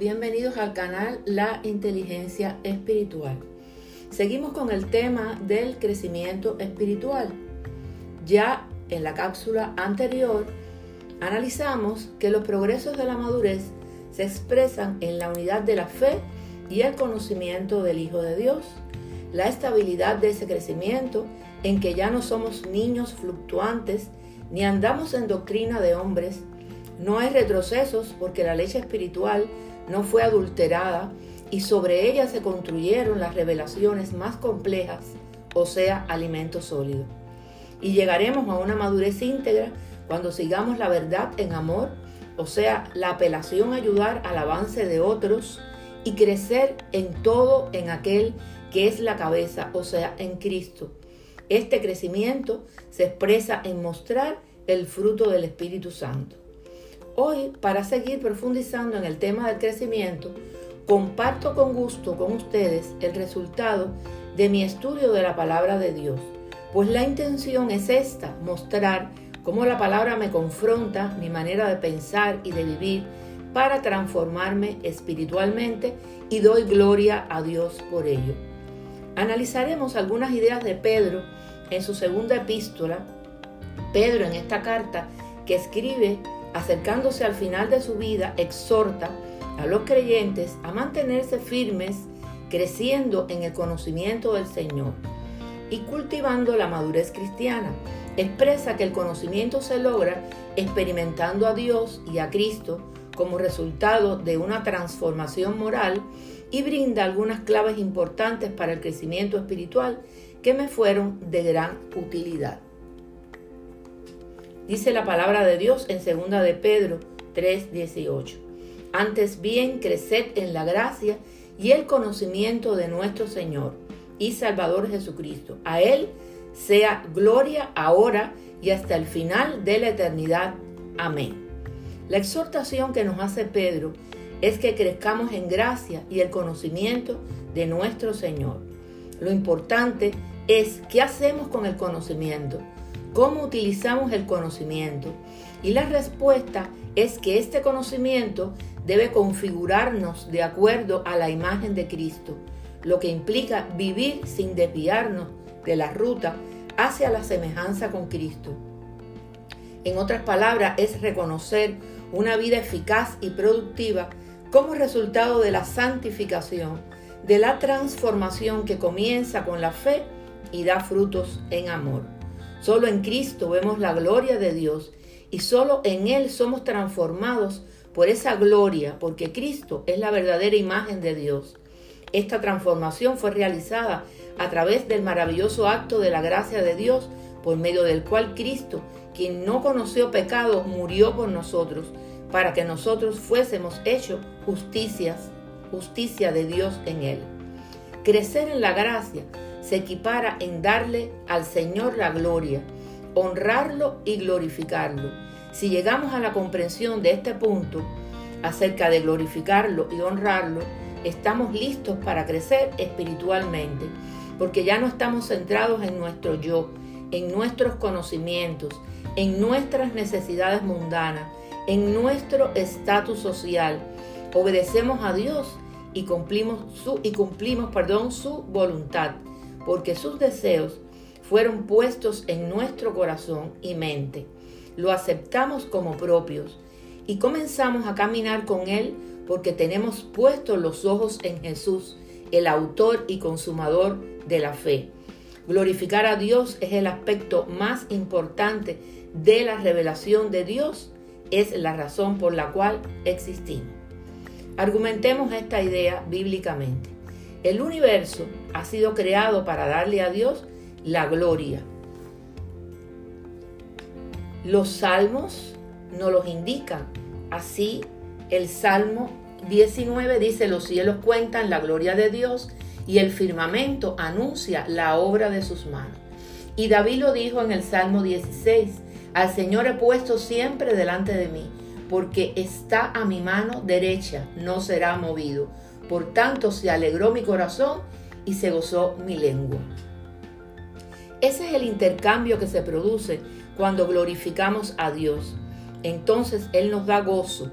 Bienvenidos al canal La Inteligencia Espiritual. Seguimos con el tema del crecimiento espiritual. Ya en la cápsula anterior analizamos que los progresos de la madurez se expresan en la unidad de la fe y el conocimiento del Hijo de Dios, la estabilidad de ese crecimiento en que ya no somos niños fluctuantes ni andamos en doctrina de hombres, no hay retrocesos porque la leche espiritual no fue adulterada y sobre ella se construyeron las revelaciones más complejas, o sea, alimento sólido. Y llegaremos a una madurez íntegra cuando sigamos la verdad en amor, o sea, la apelación a ayudar al avance de otros y crecer en todo en aquel que es la cabeza, o sea, en Cristo. Este crecimiento se expresa en mostrar el fruto del Espíritu Santo. Hoy, para seguir profundizando en el tema del crecimiento, comparto con gusto con ustedes el resultado de mi estudio de la palabra de Dios, pues la intención es esta, mostrar cómo la palabra me confronta mi manera de pensar y de vivir para transformarme espiritualmente y doy gloria a Dios por ello. Analizaremos algunas ideas de Pedro en su segunda epístola. Pedro en esta carta que escribe acercándose al final de su vida, exhorta a los creyentes a mantenerse firmes, creciendo en el conocimiento del Señor y cultivando la madurez cristiana. Expresa que el conocimiento se logra experimentando a Dios y a Cristo como resultado de una transformación moral y brinda algunas claves importantes para el crecimiento espiritual que me fueron de gran utilidad. Dice la palabra de Dios en 2 de Pedro 3:18. Antes bien, creced en la gracia y el conocimiento de nuestro Señor y Salvador Jesucristo. A Él sea gloria ahora y hasta el final de la eternidad. Amén. La exhortación que nos hace Pedro es que crezcamos en gracia y el conocimiento de nuestro Señor. Lo importante es qué hacemos con el conocimiento cómo utilizamos el conocimiento. Y la respuesta es que este conocimiento debe configurarnos de acuerdo a la imagen de Cristo, lo que implica vivir sin desviarnos de la ruta hacia la semejanza con Cristo. En otras palabras, es reconocer una vida eficaz y productiva como resultado de la santificación, de la transformación que comienza con la fe y da frutos en amor. Solo en Cristo vemos la gloria de Dios y solo en Él somos transformados por esa gloria, porque Cristo es la verdadera imagen de Dios. Esta transformación fue realizada a través del maravilloso acto de la gracia de Dios, por medio del cual Cristo, quien no conoció pecado, murió por nosotros, para que nosotros fuésemos hechos justicias, justicia de Dios en Él. Crecer en la gracia se equipara en darle al Señor la gloria, honrarlo y glorificarlo. Si llegamos a la comprensión de este punto acerca de glorificarlo y honrarlo, estamos listos para crecer espiritualmente, porque ya no estamos centrados en nuestro yo, en nuestros conocimientos, en nuestras necesidades mundanas, en nuestro estatus social. Obedecemos a Dios y cumplimos su y cumplimos, perdón, su voluntad porque sus deseos fueron puestos en nuestro corazón y mente. Lo aceptamos como propios y comenzamos a caminar con Él porque tenemos puestos los ojos en Jesús, el autor y consumador de la fe. Glorificar a Dios es el aspecto más importante de la revelación de Dios, es la razón por la cual existimos. Argumentemos esta idea bíblicamente. El universo ha sido creado para darle a Dios la gloria. Los salmos nos los indican. Así, el Salmo 19 dice, los cielos cuentan la gloria de Dios y el firmamento anuncia la obra de sus manos. Y David lo dijo en el Salmo 16, al Señor he puesto siempre delante de mí, porque está a mi mano derecha, no será movido. Por tanto se alegró mi corazón y se gozó mi lengua. Ese es el intercambio que se produce cuando glorificamos a Dios. Entonces Él nos da gozo.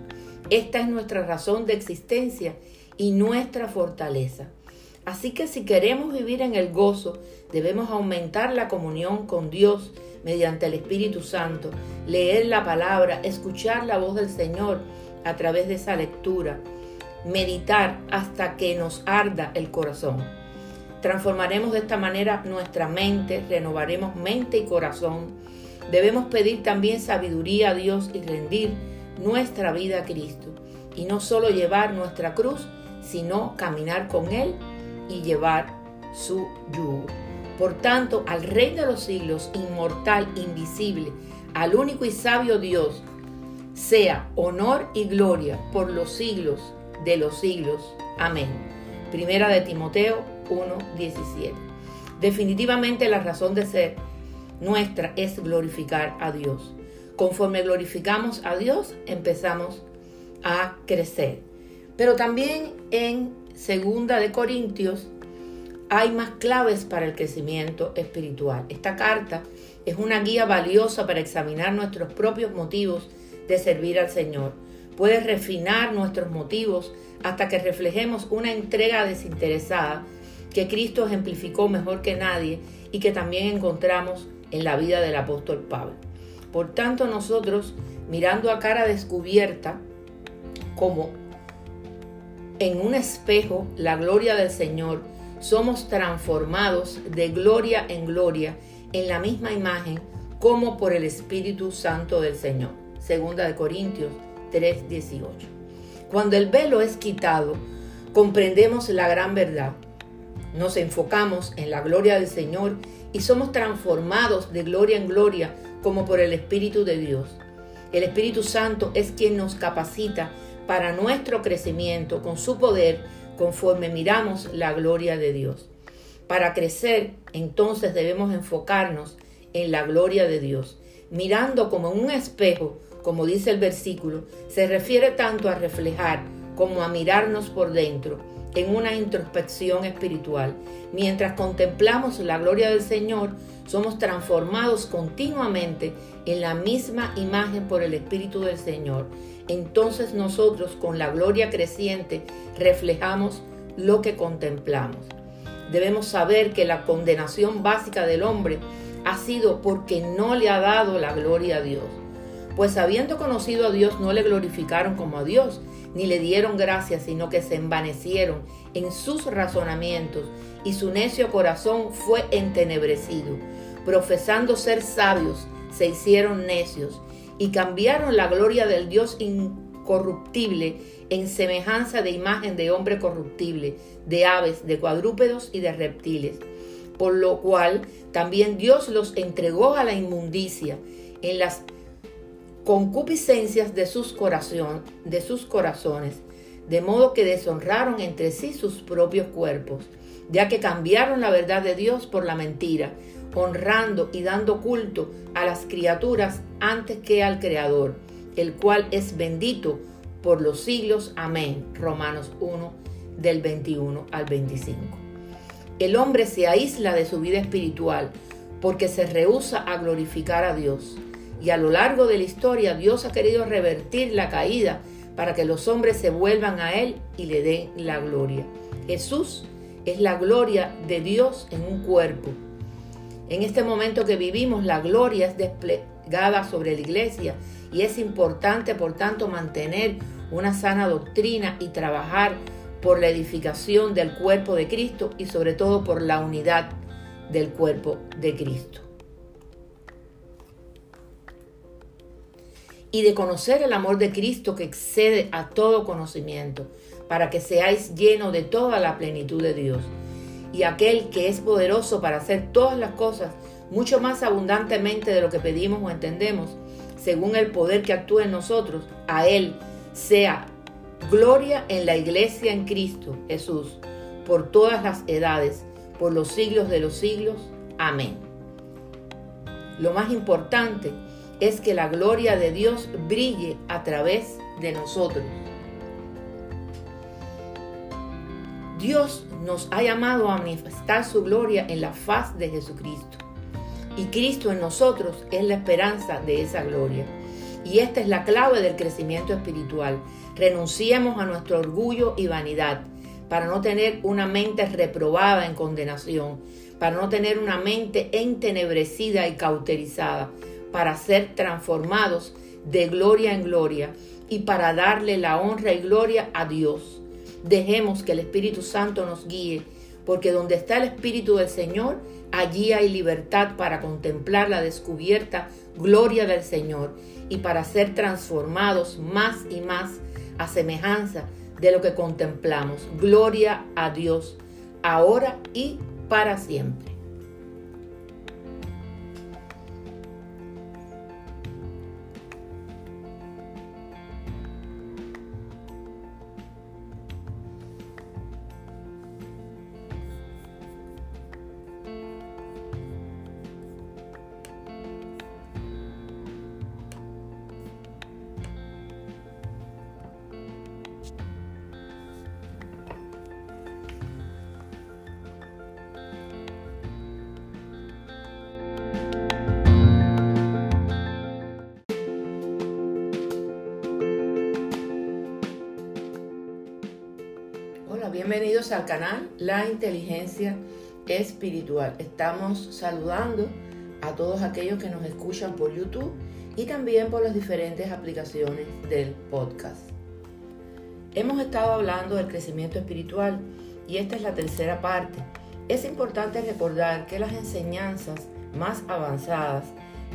Esta es nuestra razón de existencia y nuestra fortaleza. Así que si queremos vivir en el gozo, debemos aumentar la comunión con Dios mediante el Espíritu Santo, leer la palabra, escuchar la voz del Señor a través de esa lectura, meditar hasta que nos arda el corazón. Transformaremos de esta manera nuestra mente, renovaremos mente y corazón. Debemos pedir también sabiduría a Dios y rendir nuestra vida a Cristo. Y no solo llevar nuestra cruz, sino caminar con Él y llevar su yugo. Por tanto, al Rey de los siglos, inmortal, invisible, al único y sabio Dios, sea honor y gloria por los siglos de los siglos. Amén. Primera de Timoteo 1:17. Definitivamente la razón de ser nuestra es glorificar a Dios. Conforme glorificamos a Dios, empezamos a crecer. Pero también en Segunda de Corintios hay más claves para el crecimiento espiritual. Esta carta es una guía valiosa para examinar nuestros propios motivos de servir al Señor. Puede refinar nuestros motivos hasta que reflejemos una entrega desinteresada que Cristo ejemplificó mejor que nadie y que también encontramos en la vida del apóstol Pablo. Por tanto, nosotros, mirando a cara descubierta, como en un espejo la gloria del Señor, somos transformados de gloria en gloria en la misma imagen como por el Espíritu Santo del Señor. Segunda de Corintios 3:18. Cuando el velo es quitado, comprendemos la gran verdad. Nos enfocamos en la gloria del Señor y somos transformados de gloria en gloria como por el Espíritu de Dios. El Espíritu Santo es quien nos capacita para nuestro crecimiento con su poder conforme miramos la gloria de Dios. Para crecer, entonces debemos enfocarnos en la gloria de Dios, mirando como en un espejo, como dice el versículo, se refiere tanto a reflejar como a mirarnos por dentro en una introspección espiritual. Mientras contemplamos la gloria del Señor, somos transformados continuamente en la misma imagen por el Espíritu del Señor. Entonces nosotros con la gloria creciente reflejamos lo que contemplamos. Debemos saber que la condenación básica del hombre ha sido porque no le ha dado la gloria a Dios. Pues habiendo conocido a Dios no le glorificaron como a Dios, ni le dieron gracias, sino que se envanecieron en sus razonamientos y su necio corazón fue entenebrecido. Profesando ser sabios, se hicieron necios y cambiaron la gloria del Dios incorruptible en semejanza de imagen de hombre corruptible, de aves, de cuadrúpedos y de reptiles. Por lo cual también Dios los entregó a la inmundicia en las concupiscencias de sus, de sus corazones, de modo que deshonraron entre sí sus propios cuerpos, ya que cambiaron la verdad de Dios por la mentira, honrando y dando culto a las criaturas antes que al Creador, el cual es bendito por los siglos. Amén. Romanos 1 del 21 al 25. El hombre se aísla de su vida espiritual porque se rehúsa a glorificar a Dios y a lo largo de la historia Dios ha querido revertir la caída para que los hombres se vuelvan a Él y le den la gloria. Jesús es la gloria de Dios en un cuerpo. En este momento que vivimos, la gloria es desplegada sobre la iglesia y es importante, por tanto, mantener una sana doctrina y trabajar por la edificación del cuerpo de Cristo y sobre todo por la unidad del cuerpo de Cristo. Y de conocer el amor de Cristo que excede a todo conocimiento, para que seáis llenos de toda la plenitud de Dios. Y aquel que es poderoso para hacer todas las cosas mucho más abundantemente de lo que pedimos o entendemos, según el poder que actúa en nosotros, a Él sea gloria en la iglesia en Cristo Jesús, por todas las edades, por los siglos de los siglos. Amén. Lo más importante es que la gloria de Dios brille a través de nosotros. Dios nos ha llamado a manifestar su gloria en la faz de Jesucristo. Y Cristo en nosotros es la esperanza de esa gloria. Y esta es la clave del crecimiento espiritual. Renunciemos a nuestro orgullo y vanidad para no tener una mente reprobada en condenación, para no tener una mente entenebrecida y cauterizada, para ser transformados de gloria en gloria y para darle la honra y gloria a Dios. Dejemos que el Espíritu Santo nos guíe, porque donde está el Espíritu del Señor, allí hay libertad para contemplar la descubierta gloria del Señor y para ser transformados más y más a semejanza de lo que contemplamos. Gloria a Dios, ahora y para siempre. Canal La Inteligencia Espiritual. Estamos saludando a todos aquellos que nos escuchan por YouTube y también por las diferentes aplicaciones del podcast. Hemos estado hablando del crecimiento espiritual y esta es la tercera parte. Es importante recordar que las enseñanzas más avanzadas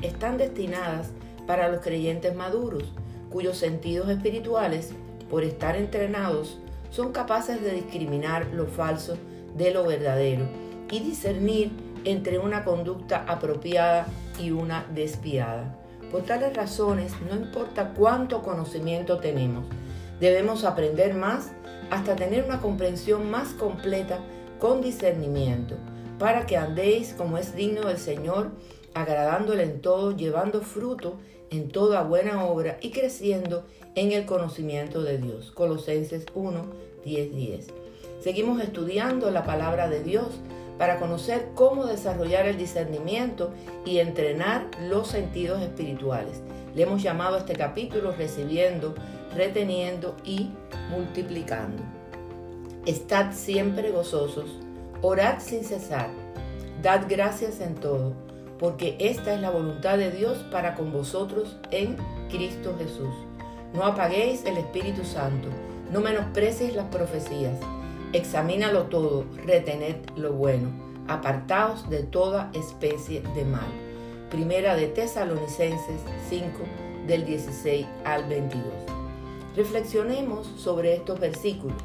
están destinadas para los creyentes maduros, cuyos sentidos espirituales, por estar entrenados, son capaces de discriminar lo falso de lo verdadero y discernir entre una conducta apropiada y una desviada. Por tales razones, no importa cuánto conocimiento tenemos, debemos aprender más hasta tener una comprensión más completa con discernimiento, para que andéis como es digno del Señor, agradándole en todo, llevando fruto en toda buena obra y creciendo en el conocimiento de Dios. Colosenses 1, 10, 10. Seguimos estudiando la palabra de Dios para conocer cómo desarrollar el discernimiento y entrenar los sentidos espirituales. Le hemos llamado a este capítulo recibiendo, reteniendo y multiplicando. Estad siempre gozosos, orad sin cesar, dad gracias en todo porque esta es la voluntad de Dios para con vosotros en Cristo Jesús. No apaguéis el Espíritu Santo, no menosprecies las profecías, examínalo todo, retened lo bueno, apartaos de toda especie de mal. Primera de Tesalonicenses 5 del 16 al 22. Reflexionemos sobre estos versículos.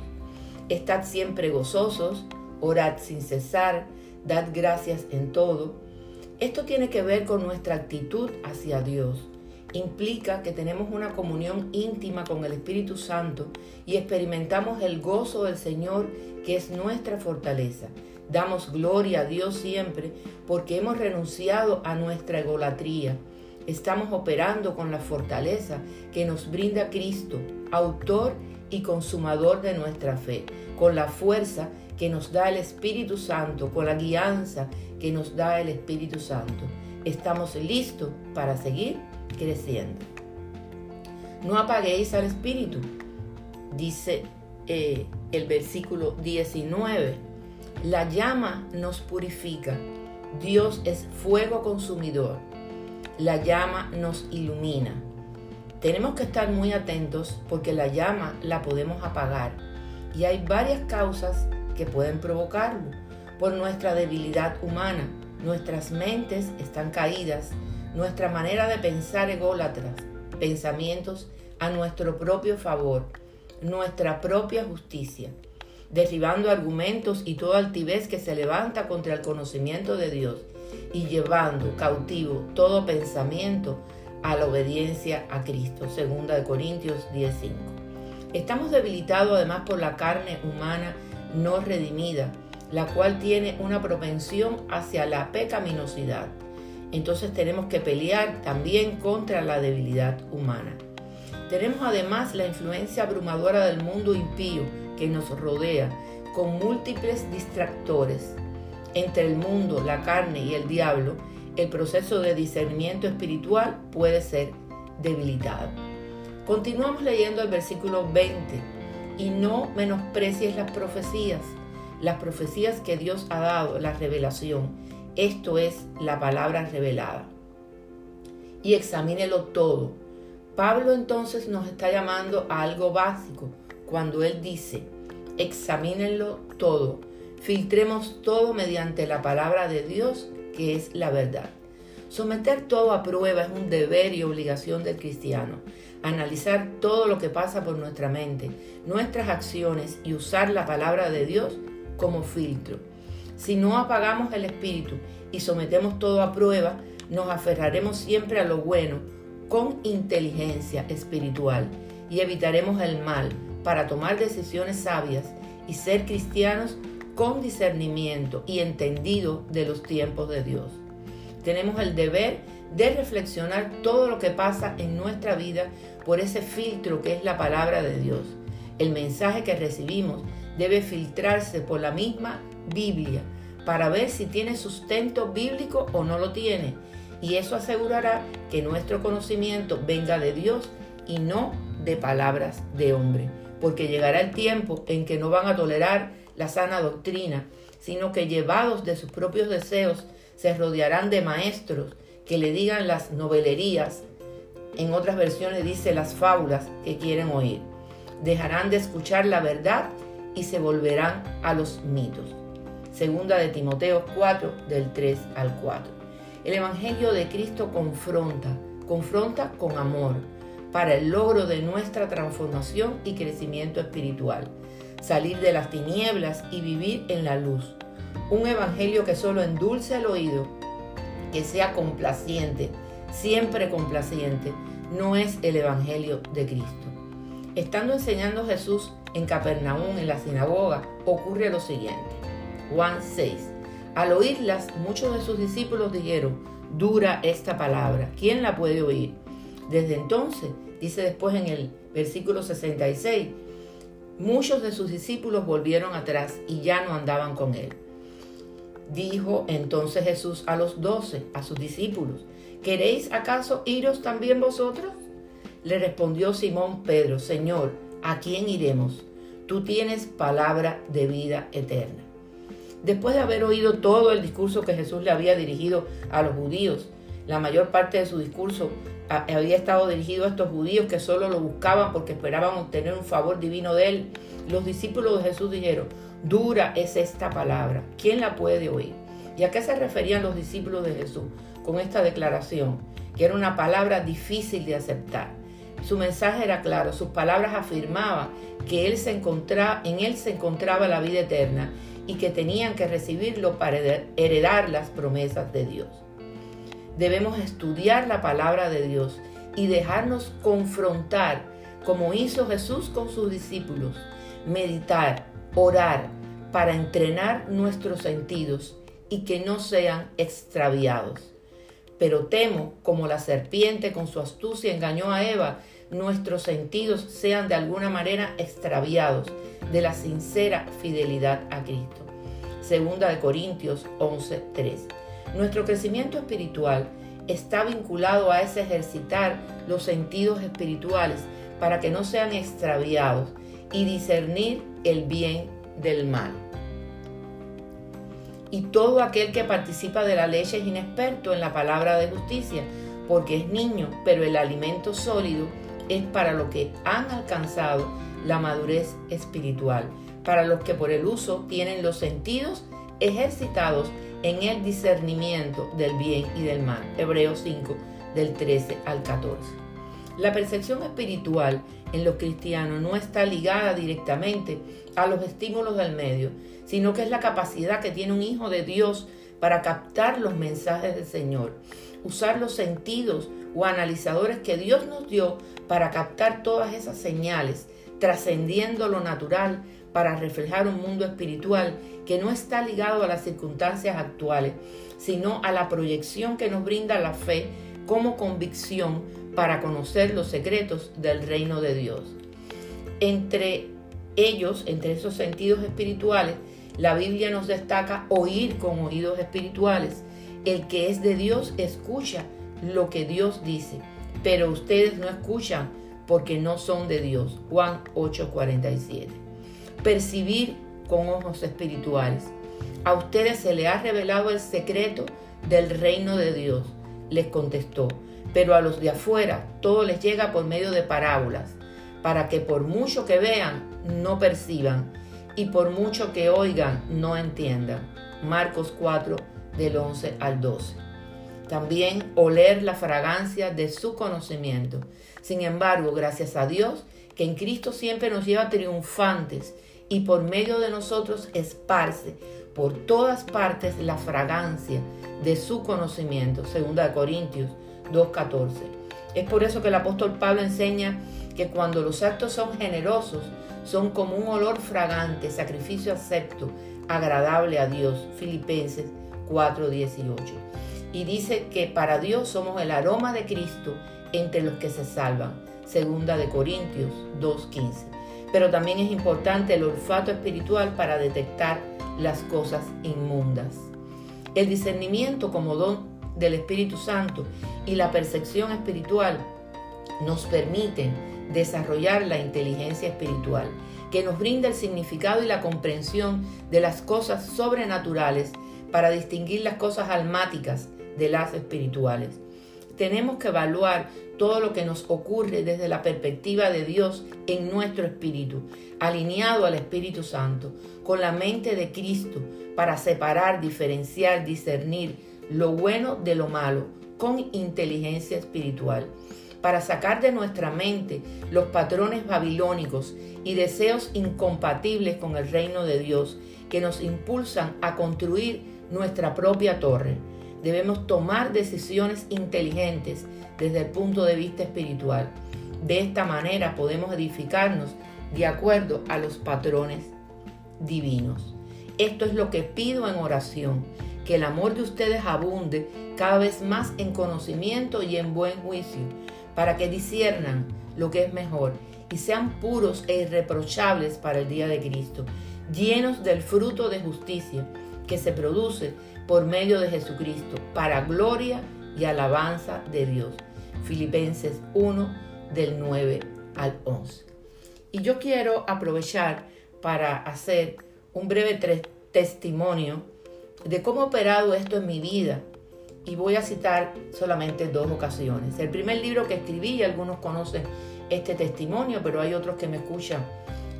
Estad siempre gozosos, orad sin cesar, dad gracias en todo esto tiene que ver con nuestra actitud hacia Dios. Implica que tenemos una comunión íntima con el Espíritu Santo y experimentamos el gozo del Señor que es nuestra fortaleza. Damos gloria a Dios siempre porque hemos renunciado a nuestra egolatría. Estamos operando con la fortaleza que nos brinda Cristo, autor y consumador de nuestra fe, con la fuerza que nos da el Espíritu Santo, con la guianza que nos da el Espíritu Santo. Estamos listos para seguir creciendo. No apaguéis al Espíritu, dice eh, el versículo 19. La llama nos purifica. Dios es fuego consumidor. La llama nos ilumina. Tenemos que estar muy atentos porque la llama la podemos apagar. Y hay varias causas que pueden provocarlo. Por nuestra debilidad humana, nuestras mentes están caídas, nuestra manera de pensar ególatras, pensamientos a nuestro propio favor, nuestra propia justicia, derribando argumentos y toda altivez que se levanta contra el conocimiento de Dios y llevando cautivo todo pensamiento a la obediencia a Cristo. Segunda de Corintios 10:5. Estamos debilitados además por la carne humana no redimida, la cual tiene una propensión hacia la pecaminosidad. Entonces tenemos que pelear también contra la debilidad humana. Tenemos además la influencia abrumadora del mundo impío que nos rodea, con múltiples distractores. Entre el mundo, la carne y el diablo, el proceso de discernimiento espiritual puede ser debilitado. Continuamos leyendo el versículo 20. Y no menosprecies las profecías, las profecías que Dios ha dado, la revelación. Esto es la palabra revelada. Y examínelo todo. Pablo entonces nos está llamando a algo básico cuando él dice, examínenlo todo, filtremos todo mediante la palabra de Dios, que es la verdad. Someter todo a prueba es un deber y obligación del cristiano. Analizar todo lo que pasa por nuestra mente, nuestras acciones y usar la palabra de Dios como filtro. Si no apagamos el espíritu y sometemos todo a prueba, nos aferraremos siempre a lo bueno con inteligencia espiritual y evitaremos el mal para tomar decisiones sabias y ser cristianos con discernimiento y entendido de los tiempos de Dios. Tenemos el deber de reflexionar todo lo que pasa en nuestra vida por ese filtro que es la palabra de Dios. El mensaje que recibimos debe filtrarse por la misma Biblia para ver si tiene sustento bíblico o no lo tiene. Y eso asegurará que nuestro conocimiento venga de Dios y no de palabras de hombre. Porque llegará el tiempo en que no van a tolerar la sana doctrina, sino que llevados de sus propios deseos se rodearán de maestros que le digan las novelerías, en otras versiones dice las fábulas que quieren oír. Dejarán de escuchar la verdad y se volverán a los mitos. Segunda de Timoteo 4 del 3 al 4. El Evangelio de Cristo confronta, confronta con amor para el logro de nuestra transformación y crecimiento espiritual. Salir de las tinieblas y vivir en la luz un evangelio que solo endulce el oído, que sea complaciente, siempre complaciente, no es el evangelio de Cristo. Estando enseñando Jesús en Capernaum, en la sinagoga, ocurre lo siguiente. Juan 6. Al oírlas, muchos de sus discípulos dijeron, dura esta palabra, ¿quién la puede oír? Desde entonces, dice después en el versículo 66, muchos de sus discípulos volvieron atrás y ya no andaban con él. Dijo entonces Jesús a los doce, a sus discípulos, ¿queréis acaso iros también vosotros? Le respondió Simón Pedro, Señor, ¿a quién iremos? Tú tienes palabra de vida eterna. Después de haber oído todo el discurso que Jesús le había dirigido a los judíos, la mayor parte de su discurso había estado dirigido a estos judíos que solo lo buscaban porque esperaban obtener un favor divino de él. Los discípulos de Jesús dijeron, Dura es esta palabra. ¿Quién la puede oír? ¿Y a qué se referían los discípulos de Jesús con esta declaración? Que era una palabra difícil de aceptar. Su mensaje era claro, sus palabras afirmaban que él se encontraba, en él se encontraba la vida eterna y que tenían que recibirlo para heredar las promesas de Dios. Debemos estudiar la palabra de Dios y dejarnos confrontar como hizo Jesús con sus discípulos, meditar, orar para entrenar nuestros sentidos y que no sean extraviados. Pero temo, como la serpiente con su astucia engañó a Eva, nuestros sentidos sean de alguna manera extraviados de la sincera fidelidad a Cristo. Segunda de Corintios 11:3. Nuestro crecimiento espiritual está vinculado a ese ejercitar los sentidos espirituales para que no sean extraviados y discernir el bien del mal. Y todo aquel que participa de la leche es inexperto en la palabra de justicia, porque es niño, pero el alimento sólido es para los que han alcanzado la madurez espiritual, para los que por el uso tienen los sentidos ejercitados en el discernimiento del bien y del mal. Hebreos 5, del 13 al 14. La percepción espiritual en los cristianos no está ligada directamente a los estímulos del medio, sino que es la capacidad que tiene un hijo de Dios para captar los mensajes del Señor, usar los sentidos o analizadores que Dios nos dio para captar todas esas señales, trascendiendo lo natural para reflejar un mundo espiritual que no está ligado a las circunstancias actuales, sino a la proyección que nos brinda la fe como convicción para conocer los secretos del reino de Dios. Entre ellos, entre esos sentidos espirituales, la Biblia nos destaca oír con oídos espirituales. El que es de Dios escucha lo que Dios dice, pero ustedes no escuchan porque no son de Dios. Juan 8:47. Percibir con ojos espirituales. A ustedes se les ha revelado el secreto del reino de Dios, les contestó, pero a los de afuera todo les llega por medio de parábolas, para que por mucho que vean, no perciban, y por mucho que oigan, no entiendan. Marcos 4, del 11 al 12. También oler la fragancia de su conocimiento. Sin embargo, gracias a Dios, que en Cristo siempre nos lleva triunfantes y por medio de nosotros esparce por todas partes la fragancia de su conocimiento. Segunda de Corintios 2.14. Es por eso que el apóstol Pablo enseña que cuando los actos son generosos, son como un olor fragante, sacrificio acepto, agradable a Dios. Filipenses 4.18. Y dice que para Dios somos el aroma de Cristo entre los que se salvan. Segunda de Corintios 2.15. Pero también es importante el olfato espiritual para detectar las cosas inmundas. El discernimiento como don del Espíritu Santo y la percepción espiritual nos permiten desarrollar la inteligencia espiritual, que nos brinda el significado y la comprensión de las cosas sobrenaturales para distinguir las cosas almáticas de las espirituales. Tenemos que evaluar todo lo que nos ocurre desde la perspectiva de Dios en nuestro espíritu, alineado al Espíritu Santo, con la mente de Cristo, para separar, diferenciar, discernir lo bueno de lo malo, con inteligencia espiritual, para sacar de nuestra mente los patrones babilónicos y deseos incompatibles con el reino de Dios que nos impulsan a construir nuestra propia torre. Debemos tomar decisiones inteligentes desde el punto de vista espiritual. De esta manera podemos edificarnos de acuerdo a los patrones divinos. Esto es lo que pido en oración, que el amor de ustedes abunde cada vez más en conocimiento y en buen juicio, para que disiernan lo que es mejor y sean puros e irreprochables para el día de Cristo, llenos del fruto de justicia que se produce por medio de Jesucristo, para gloria y alabanza de Dios. Filipenses 1 del 9 al 11. Y yo quiero aprovechar para hacer un breve testimonio de cómo ha operado esto en mi vida. Y voy a citar solamente dos ocasiones. El primer libro que escribí, algunos conocen este testimonio, pero hay otros que me escuchan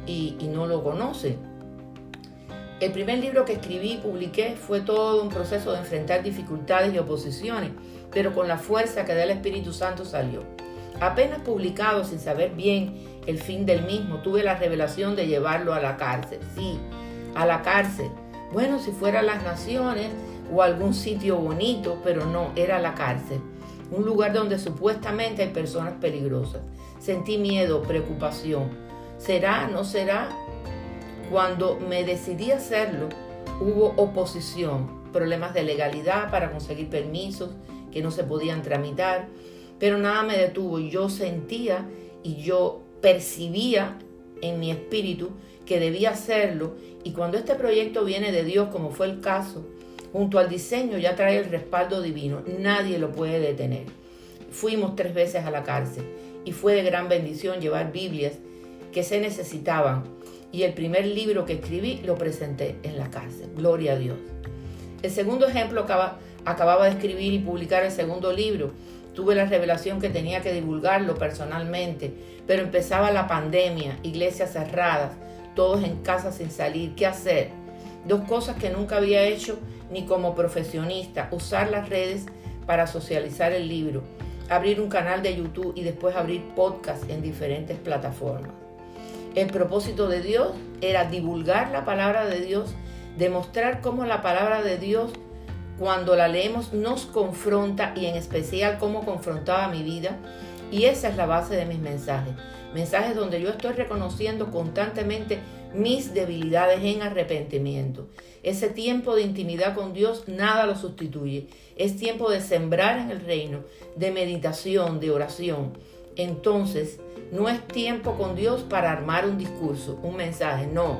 y, y no lo conocen. El primer libro que escribí y publiqué fue todo un proceso de enfrentar dificultades y oposiciones, pero con la fuerza que da el Espíritu Santo salió. Apenas publicado sin saber bien el fin del mismo, tuve la revelación de llevarlo a la cárcel. Sí, a la cárcel. Bueno, si fuera las naciones o algún sitio bonito, pero no, era la cárcel. Un lugar donde supuestamente hay personas peligrosas. Sentí miedo, preocupación. ¿Será? ¿No será? Cuando me decidí hacerlo, hubo oposición, problemas de legalidad para conseguir permisos que no se podían tramitar, pero nada me detuvo. Yo sentía y yo percibía en mi espíritu que debía hacerlo y cuando este proyecto viene de Dios, como fue el caso, junto al diseño ya trae el respaldo divino, nadie lo puede detener. Fuimos tres veces a la cárcel y fue de gran bendición llevar Biblias que se necesitaban y el primer libro que escribí lo presenté en la cárcel. Gloria a Dios. El segundo ejemplo acaba, acababa de escribir y publicar el segundo libro. Tuve la revelación que tenía que divulgarlo personalmente, pero empezaba la pandemia, iglesias cerradas, todos en casa sin salir. ¿Qué hacer? Dos cosas que nunca había hecho ni como profesionista, usar las redes para socializar el libro, abrir un canal de YouTube y después abrir podcast en diferentes plataformas. El propósito de Dios era divulgar la palabra de Dios, demostrar cómo la palabra de Dios, cuando la leemos, nos confronta y en especial cómo confrontaba mi vida. Y esa es la base de mis mensajes. Mensajes donde yo estoy reconociendo constantemente mis debilidades en arrepentimiento. Ese tiempo de intimidad con Dios nada lo sustituye. Es tiempo de sembrar en el reino, de meditación, de oración. Entonces, no es tiempo con Dios para armar un discurso, un mensaje, no.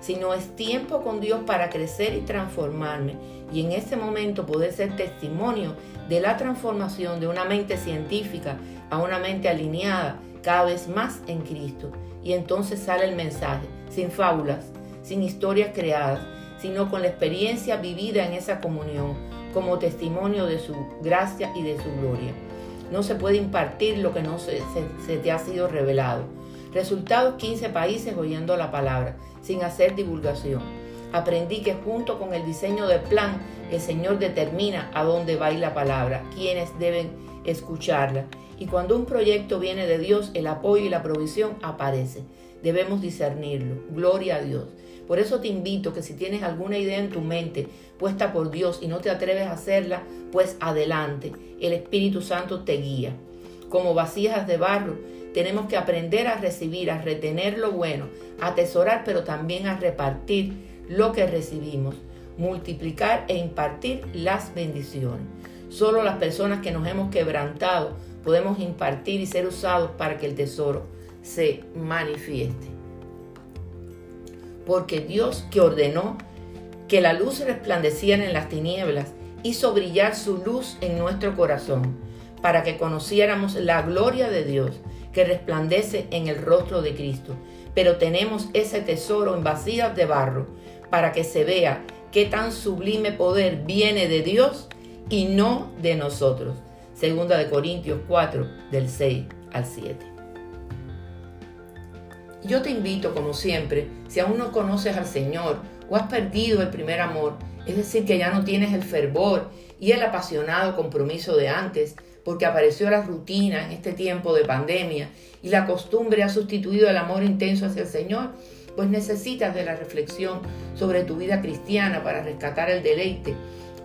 sino es tiempo con Dios para crecer y transformarme y en ese momento poder ser testimonio de la transformación de una mente científica a una mente alineada cada vez más en Cristo. Y entonces sale el mensaje, sin fábulas, sin historias creadas, sino con la experiencia vivida en esa comunión, como testimonio de su gracia y de su gloria. No se puede impartir lo que no se, se te ha sido revelado. Resultados 15 países oyendo la palabra, sin hacer divulgación. Aprendí que junto con el diseño del plan, el Señor determina a dónde va la palabra, quiénes deben escucharla. Y cuando un proyecto viene de Dios, el apoyo y la provisión aparece. Debemos discernirlo. Gloria a Dios. Por eso te invito que si tienes alguna idea en tu mente puesta por Dios y no te atreves a hacerla, pues adelante. El Espíritu Santo te guía. Como vasijas de barro, tenemos que aprender a recibir, a retener lo bueno, a atesorar, pero también a repartir lo que recibimos, multiplicar e impartir las bendiciones. Solo las personas que nos hemos quebrantado podemos impartir y ser usados para que el tesoro se manifieste. Porque Dios que ordenó que la luz resplandeciera en las tinieblas, hizo brillar su luz en nuestro corazón, para que conociéramos la gloria de Dios que resplandece en el rostro de Cristo. Pero tenemos ese tesoro en vasijas de barro para que se vea qué tan sublime poder viene de Dios y no de nosotros. Segunda de Corintios 4 del 6 al 7. Yo te invito, como siempre, si aún no conoces al Señor o has perdido el primer amor, es decir, que ya no tienes el fervor y el apasionado compromiso de antes, porque apareció la rutina en este tiempo de pandemia y la costumbre ha sustituido el amor intenso hacia el Señor, pues necesitas de la reflexión sobre tu vida cristiana para rescatar el deleite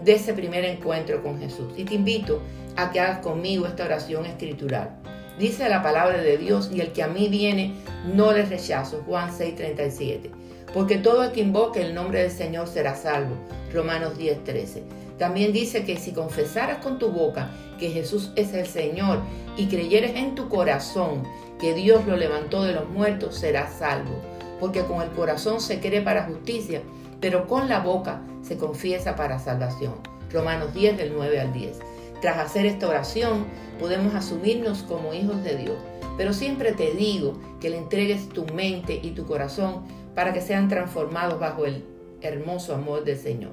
de ese primer encuentro con Jesús. Y te invito a que hagas conmigo esta oración escritural. Dice la palabra de Dios, y el que a mí viene, no le rechazo. Juan 6:37. Porque todo el que invoque el nombre del Señor será salvo. Romanos 10:13. También dice que si confesaras con tu boca que Jesús es el Señor y creyeres en tu corazón que Dios lo levantó de los muertos, serás salvo. Porque con el corazón se cree para justicia, pero con la boca se confiesa para salvación. Romanos 10 del 9 al 10. Tras hacer esta oración, podemos asumirnos como hijos de Dios. Pero siempre te digo que le entregues tu mente y tu corazón para que sean transformados bajo el hermoso amor del Señor.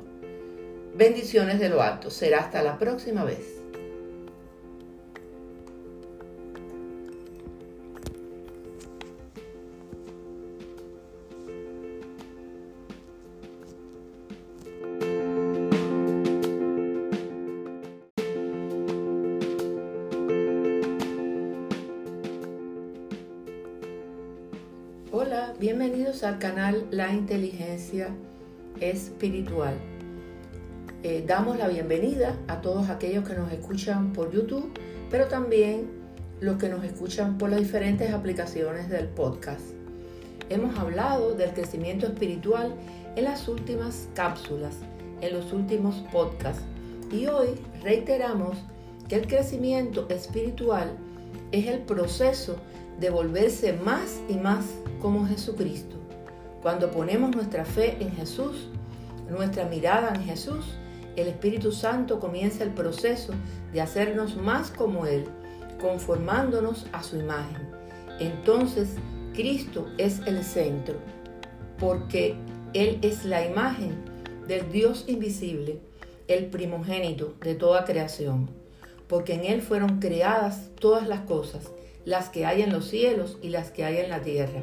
Bendiciones de lo alto. Será hasta la próxima vez. Al canal La Inteligencia Espiritual. Eh, damos la bienvenida a todos aquellos que nos escuchan por YouTube, pero también los que nos escuchan por las diferentes aplicaciones del podcast. Hemos hablado del crecimiento espiritual en las últimas cápsulas, en los últimos podcasts, y hoy reiteramos que el crecimiento espiritual es el proceso de volverse más y más como Jesucristo. Cuando ponemos nuestra fe en Jesús, nuestra mirada en Jesús, el Espíritu Santo comienza el proceso de hacernos más como Él, conformándonos a su imagen. Entonces, Cristo es el centro, porque Él es la imagen del Dios invisible, el primogénito de toda creación, porque en Él fueron creadas todas las cosas, las que hay en los cielos y las que hay en la tierra,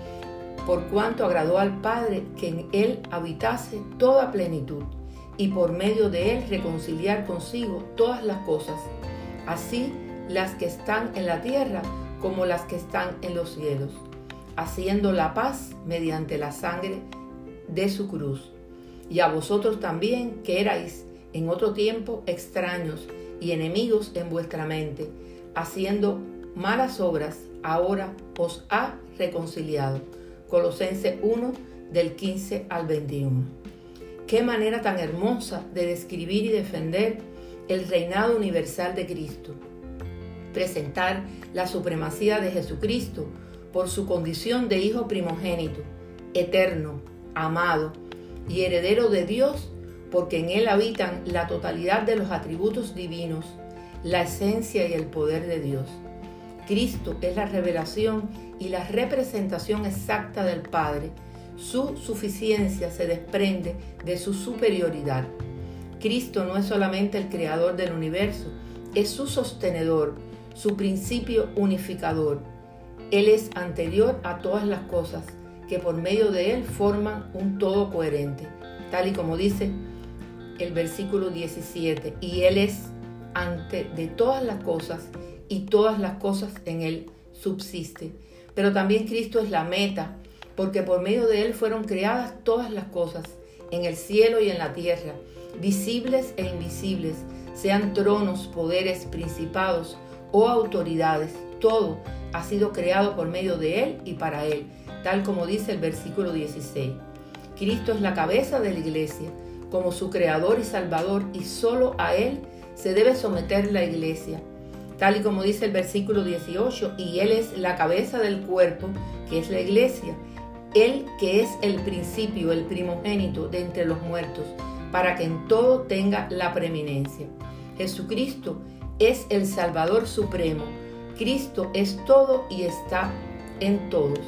Por cuanto agradó al Padre que en Él habitase toda plenitud y por medio de él reconciliar consigo todas las cosas, así las que están en la tierra como las que están en los cielos, haciendo la paz mediante la sangre de su cruz. y a vosotros también que erais en otro tiempo extraños y enemigos en vuestra mente, haciendo malas obras, ahora os ha reconciliado. Colosenses 1 del 15 al 21. Qué manera tan hermosa de describir y defender el reinado universal de Cristo. Presentar la supremacía de Jesucristo por su condición de Hijo primogénito, eterno, amado y heredero de Dios, porque en Él habitan la totalidad de los atributos divinos, la esencia y el poder de Dios. Cristo es la revelación y la representación exacta del Padre. Su suficiencia se desprende de su superioridad. Cristo no es solamente el creador del universo, es su sostenedor, su principio unificador. Él es anterior a todas las cosas, que por medio de Él forman un todo coherente, tal y como dice el versículo 17, y Él es ante de todas las cosas, y todas las cosas en Él subsisten. Pero también Cristo es la meta, porque por medio de Él fueron creadas todas las cosas, en el cielo y en la tierra, visibles e invisibles, sean tronos, poderes, principados o autoridades, todo ha sido creado por medio de Él y para Él, tal como dice el versículo 16. Cristo es la cabeza de la iglesia, como su creador y salvador, y solo a Él se debe someter la iglesia, tal y como dice el versículo 18, y Él es la cabeza del cuerpo, que es la iglesia, Él que es el principio, el primogénito de entre los muertos, para que en todo tenga la preeminencia. Jesucristo es el Salvador Supremo. Cristo es todo y está en todos.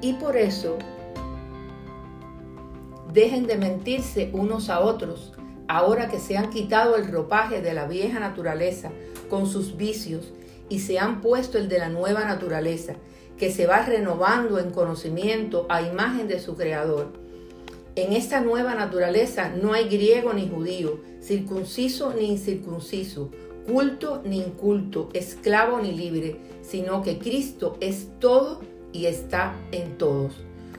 Y por eso, dejen de mentirse unos a otros, ahora que se han quitado el ropaje de la vieja naturaleza con sus vicios y se han puesto el de la nueva naturaleza, que se va renovando en conocimiento a imagen de su Creador. En esta nueva naturaleza no hay griego ni judío, circunciso ni incircunciso, culto ni inculto, esclavo ni libre, sino que Cristo es todo y está en todos.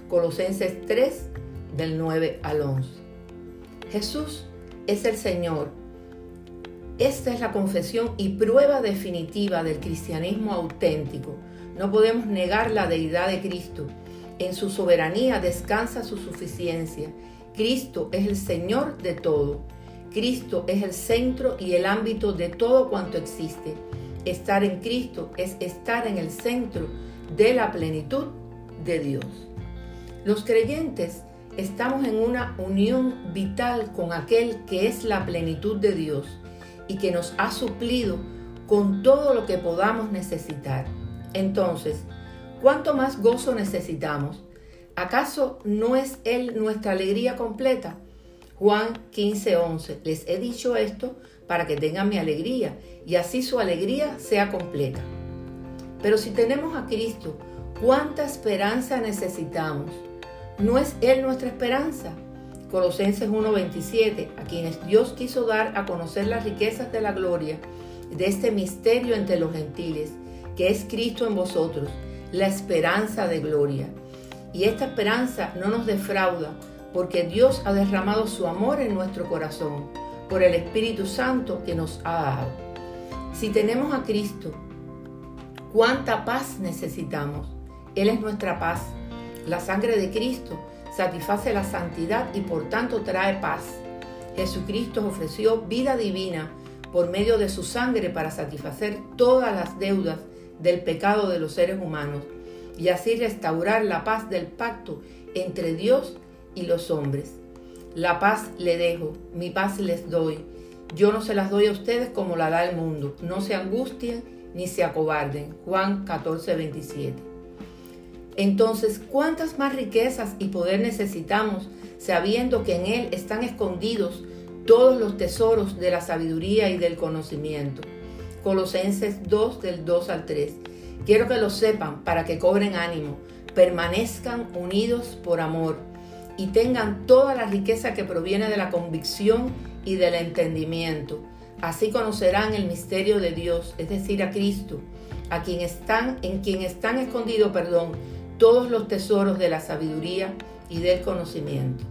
Colosenses 3 del 9 al 11. Jesús es el Señor. Esta es la confesión y prueba definitiva del cristianismo auténtico. No podemos negar la deidad de Cristo en su soberanía descansa su suficiencia. Cristo es el Señor de todo. Cristo es el centro y el ámbito de todo cuanto existe. Estar en Cristo es estar en el centro de la plenitud de Dios. Los creyentes estamos en una unión vital con aquel que es la plenitud de Dios y que nos ha suplido con todo lo que podamos necesitar. Entonces, ¿Cuánto más gozo necesitamos? ¿Acaso no es Él nuestra alegría completa? Juan 15:11. Les he dicho esto para que tengan mi alegría y así su alegría sea completa. Pero si tenemos a Cristo, ¿cuánta esperanza necesitamos? ¿No es Él nuestra esperanza? Colosenses 1:27, a quienes Dios quiso dar a conocer las riquezas de la gloria de este misterio entre los gentiles, que es Cristo en vosotros la esperanza de gloria. Y esta esperanza no nos defrauda porque Dios ha derramado su amor en nuestro corazón por el Espíritu Santo que nos ha dado. Si tenemos a Cristo, ¿cuánta paz necesitamos? Él es nuestra paz. La sangre de Cristo satisface la santidad y por tanto trae paz. Jesucristo ofreció vida divina por medio de su sangre para satisfacer todas las deudas del pecado de los seres humanos y así restaurar la paz del pacto entre Dios y los hombres. La paz le dejo, mi paz les doy. Yo no se las doy a ustedes como la da el mundo. No se angustien ni se acobarden. Juan 14, 27. Entonces, ¿cuántas más riquezas y poder necesitamos sabiendo que en Él están escondidos todos los tesoros de la sabiduría y del conocimiento? Colosenses 2 del 2 al 3. Quiero que lo sepan para que cobren ánimo, permanezcan unidos por amor y tengan toda la riqueza que proviene de la convicción y del entendimiento. Así conocerán el misterio de Dios, es decir, a Cristo, a quien están, en quien están escondidos, perdón, todos los tesoros de la sabiduría y del conocimiento.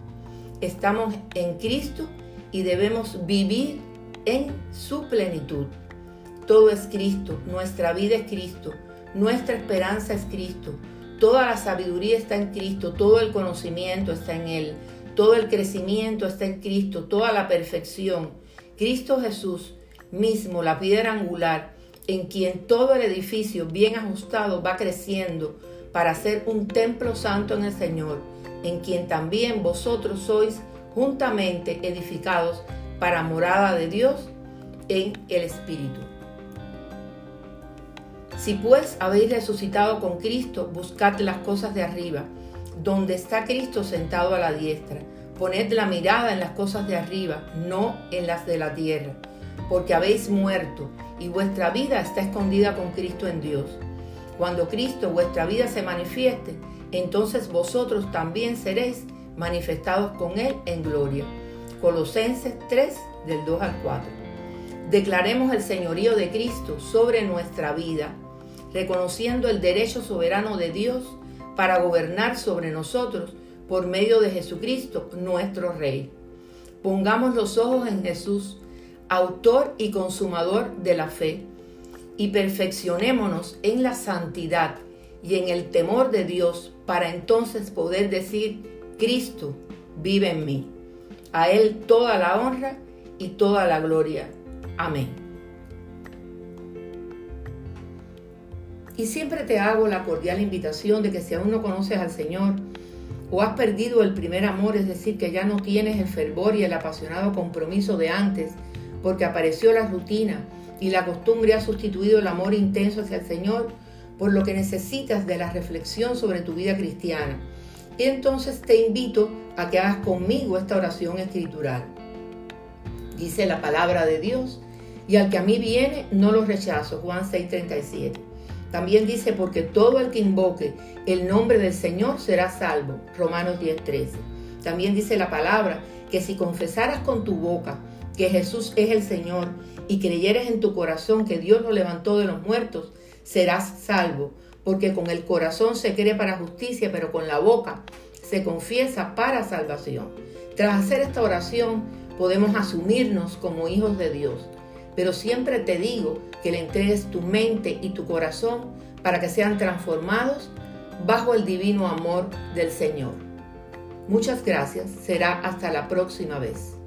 estamos en Cristo y debemos vivir en su plenitud. Todo es Cristo, nuestra vida es Cristo, nuestra esperanza es Cristo, toda la sabiduría está en Cristo, todo el conocimiento está en Él, todo el crecimiento está en Cristo, toda la perfección. Cristo Jesús mismo, la piedra angular, en quien todo el edificio bien ajustado va creciendo para ser un templo santo en el Señor, en quien también vosotros sois juntamente edificados para morada de Dios en el Espíritu. Si pues habéis resucitado con Cristo, buscad las cosas de arriba, donde está Cristo sentado a la diestra. Poned la mirada en las cosas de arriba, no en las de la tierra, porque habéis muerto y vuestra vida está escondida con Cristo en Dios. Cuando Cristo, vuestra vida, se manifieste, entonces vosotros también seréis manifestados con Él en gloria. Colosenses 3 del 2 al 4. Declaremos el señorío de Cristo sobre nuestra vida, reconociendo el derecho soberano de Dios para gobernar sobre nosotros por medio de Jesucristo, nuestro Rey. Pongamos los ojos en Jesús, autor y consumador de la fe, y perfeccionémonos en la santidad y en el temor de Dios para entonces poder decir, Cristo vive en mí. A Él toda la honra y toda la gloria. Amén. Y siempre te hago la cordial invitación de que si aún no conoces al Señor o has perdido el primer amor, es decir, que ya no tienes el fervor y el apasionado compromiso de antes, porque apareció la rutina y la costumbre ha sustituido el amor intenso hacia el Señor, por lo que necesitas de la reflexión sobre tu vida cristiana. Y entonces te invito a que hagas conmigo esta oración escritural. Dice la palabra de Dios, y al que a mí viene no lo rechazo, Juan 6:37. También dice, porque todo el que invoque el nombre del Señor será salvo, Romanos 10:13. También dice la palabra, que si confesaras con tu boca que Jesús es el Señor y creyeres en tu corazón que Dios lo levantó de los muertos, serás salvo, porque con el corazón se cree para justicia, pero con la boca se confiesa para salvación. Tras hacer esta oración, podemos asumirnos como hijos de Dios, pero siempre te digo que le entregues tu mente y tu corazón para que sean transformados bajo el divino amor del Señor. Muchas gracias, será hasta la próxima vez.